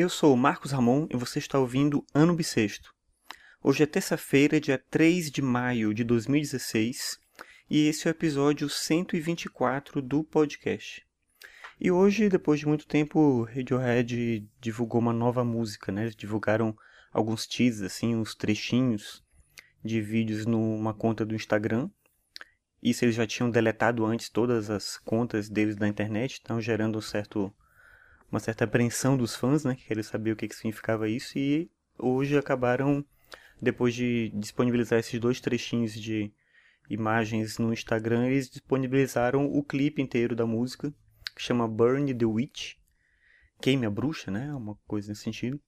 Eu sou o Marcos Ramon e você está ouvindo Ano Bissexto. Hoje é terça-feira, dia 3 de maio de 2016, e esse é o episódio 124 do podcast. E hoje, depois de muito tempo, Radiohead divulgou uma nova música, né? Eles divulgaram alguns teasers, assim, uns trechinhos de vídeos numa conta do Instagram. Isso eles já tinham deletado antes todas as contas deles da internet, então gerando um certo uma certa apreensão dos fãs, né, que queriam saber o que, que significava isso, e hoje acabaram, depois de disponibilizar esses dois trechinhos de imagens no Instagram, eles disponibilizaram o clipe inteiro da música, que chama Burn the Witch, Queime a Bruxa, né, uma coisa nesse sentido.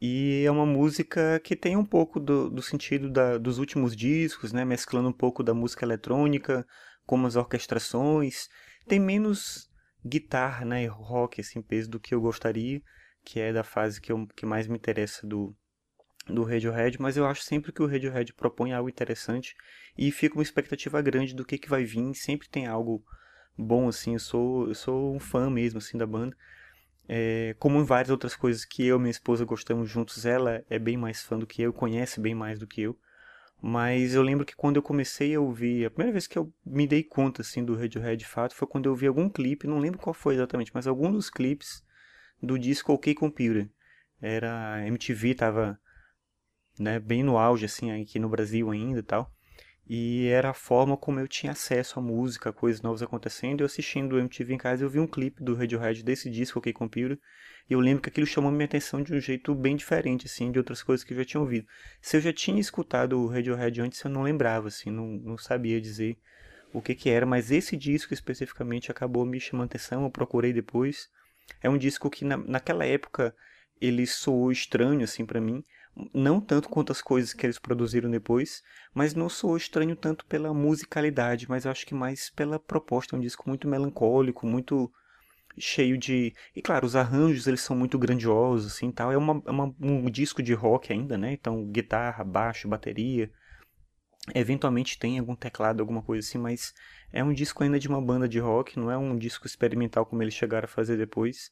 E é uma música que tem um pouco do, do sentido da, dos últimos discos, né, mesclando um pouco da música eletrônica com as orquestrações. Tem menos guitarra, né, rock assim, peso do que eu gostaria, que é da fase que, eu, que mais me interessa do, do Radiohead, mas eu acho sempre que o Radiohead propõe algo interessante e fica uma expectativa grande do que, que vai vir, sempre tem algo bom, assim, eu sou, eu sou um fã mesmo, assim, da banda, é, como em várias outras coisas que eu e minha esposa gostamos juntos, ela é bem mais fã do que eu, conhece bem mais do que eu, mas eu lembro que quando eu comecei a ouvir, a primeira vez que eu me dei conta assim do Radiohead de fato foi quando eu vi algum clipe, não lembro qual foi exatamente, mas algum dos clipes do disco OK Computer. Era MTV tava né, bem no auge assim aqui no Brasil ainda e tal. E era a forma como eu tinha acesso à música, coisas novas acontecendo. Eu assistindo o MTV em casa, eu vi um clipe do Radiohead desse disco, OK Computer. E eu lembro que aquilo chamou minha atenção de um jeito bem diferente, assim, de outras coisas que eu já tinha ouvido. Se eu já tinha escutado o Radiohead antes, eu não lembrava, assim, não, não sabia dizer o que que era. Mas esse disco especificamente acabou me chamando atenção, eu procurei depois. É um disco que na, naquela época ele soou estranho, assim, para mim não tanto quanto as coisas que eles produziram depois, mas não sou estranho tanto pela musicalidade, mas acho que mais pela proposta. É um disco muito melancólico, muito cheio de. E claro, os arranjos eles são muito grandiosos, assim tal. É uma, é uma, um disco de rock ainda, né? Então, guitarra, baixo, bateria. Eventualmente tem algum teclado, alguma coisa assim, mas é um disco ainda de uma banda de rock, não é um disco experimental como eles chegaram a fazer depois.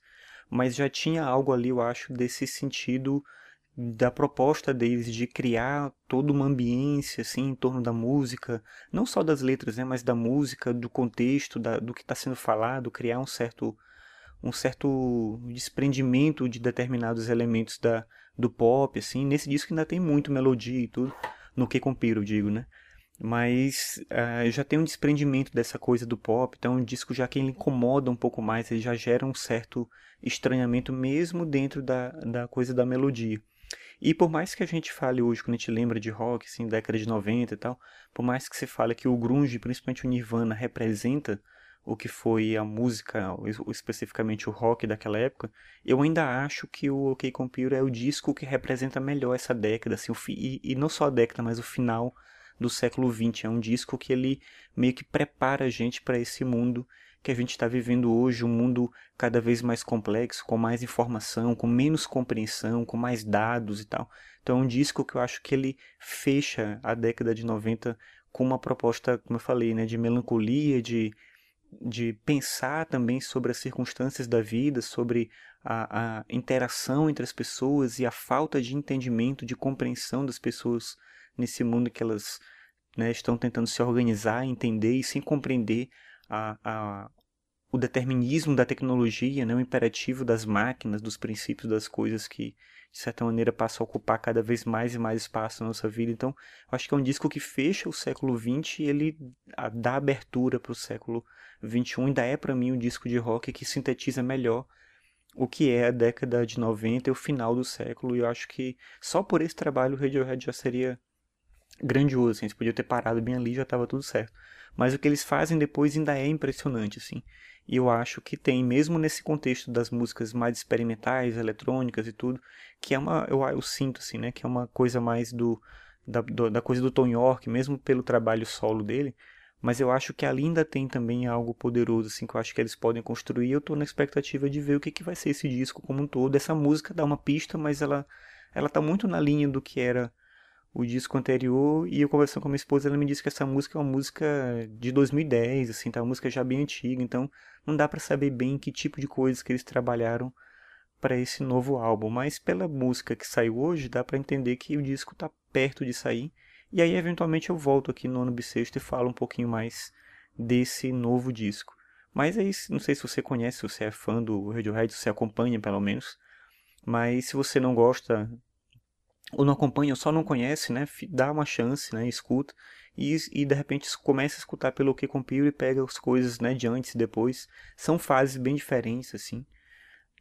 Mas já tinha algo ali, eu acho, desse sentido da proposta deles de criar toda uma ambiência assim em torno da música, não só das letras, né, mas da música, do contexto, da, do que está sendo falado, criar um certo um certo desprendimento de determinados elementos da, do pop, assim. Nesse disco ainda tem muito melodia e tudo, no que compiro, digo, né? Mas uh, já tem um desprendimento dessa coisa do pop, então é um disco já que ele incomoda um pouco mais, ele já gera um certo estranhamento mesmo dentro da, da coisa da melodia. E por mais que a gente fale hoje, quando a gente lembra de rock, assim, década de 90 e tal, por mais que se fale que o grunge, principalmente o Nirvana, representa o que foi a música, especificamente o rock daquela época, eu ainda acho que o OK Computer é o disco que representa melhor essa década, assim, e, e não só a década, mas o final do século XX. É um disco que ele meio que prepara a gente para esse mundo que a gente está vivendo hoje, um mundo cada vez mais complexo, com mais informação, com menos compreensão, com mais dados e tal. Então é um disco que eu acho que ele fecha a década de 90 com uma proposta, como eu falei, né, de melancolia, de, de pensar também sobre as circunstâncias da vida, sobre a, a interação entre as pessoas e a falta de entendimento, de compreensão das pessoas nesse mundo que elas né, estão tentando se organizar, entender e sem compreender a, a, o determinismo da tecnologia, né, o imperativo das máquinas, dos princípios das coisas que, de certa maneira, passam a ocupar cada vez mais e mais espaço na nossa vida. Então, eu acho que é um disco que fecha o século XX e ele dá abertura para o século XXI. Ainda é, para mim, um disco de rock que sintetiza melhor o que é a década de 90 e o final do século. E eu acho que só por esse trabalho o Radiohead já seria grandioso. Assim, eles podiam ter parado bem ali já estava tudo certo. Mas o que eles fazem depois ainda é impressionante, assim. E eu acho que tem, mesmo nesse contexto das músicas mais experimentais, eletrônicas e tudo, que é uma, eu, eu sinto assim, né, que é uma coisa mais do da, do, da coisa do Tom York, mesmo pelo trabalho solo dele, mas eu acho que ali ainda tem também algo poderoso, assim, que eu acho que eles podem construir. Eu estou na expectativa de ver o que, que vai ser esse disco como um todo. Essa música dá uma pista, mas ela, ela tá muito na linha do que era o disco anterior e eu conversando com a minha esposa, ela me disse que essa música é uma música de 2010, assim, tá uma música já bem antiga, então não dá para saber bem que tipo de coisas que eles trabalharam para esse novo álbum, mas pela música que saiu hoje dá para entender que o disco está perto de sair. E aí eventualmente eu volto aqui no ano bissexto e falo um pouquinho mais desse novo disco. Mas é isso, não sei se você conhece, se você é fã do Radiohead, se você acompanha pelo menos. Mas se você não gosta ou não acompanha ou só não conhece, né, dá uma chance, né, escuta e, e de repente começa a escutar pelo que compila e pega as coisas, né, de antes e depois. São fases bem diferentes assim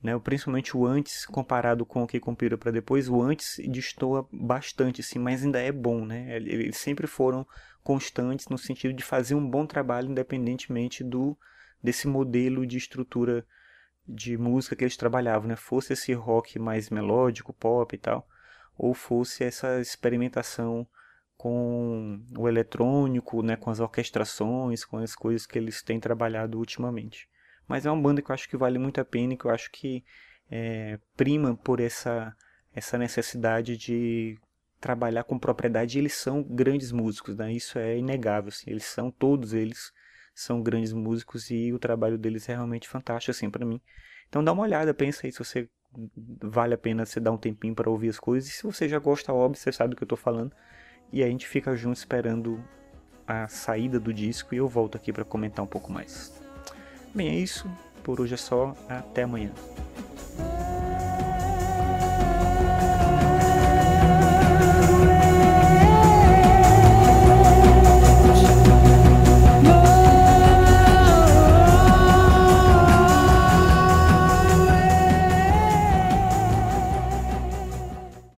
né? Principalmente o antes comparado com o que compila para depois, o antes destoa bastante, assim, mas ainda é bom, né? Eles sempre foram constantes no sentido de fazer um bom trabalho independentemente do desse modelo de estrutura de música que eles trabalhavam, né? Fosse esse rock mais melódico, pop e tal, ou fosse essa experimentação com o eletrônico, né, com as orquestrações, com as coisas que eles têm trabalhado ultimamente. Mas é uma banda que eu acho que vale muito a pena e que eu acho que é, prima por essa, essa necessidade de trabalhar com propriedade. Eles são grandes músicos, né? Isso é inegável. Assim. Eles são, todos eles são grandes músicos e o trabalho deles é realmente fantástico, assim, para mim. Então dá uma olhada, pensa aí se você vale a pena você dar um tempinho para ouvir as coisas. E se você já gosta, óbvio, você sabe do que eu estou falando. E a gente fica junto esperando a saída do disco e eu volto aqui para comentar um pouco mais. Bem, é isso. Por hoje é só. Até amanhã.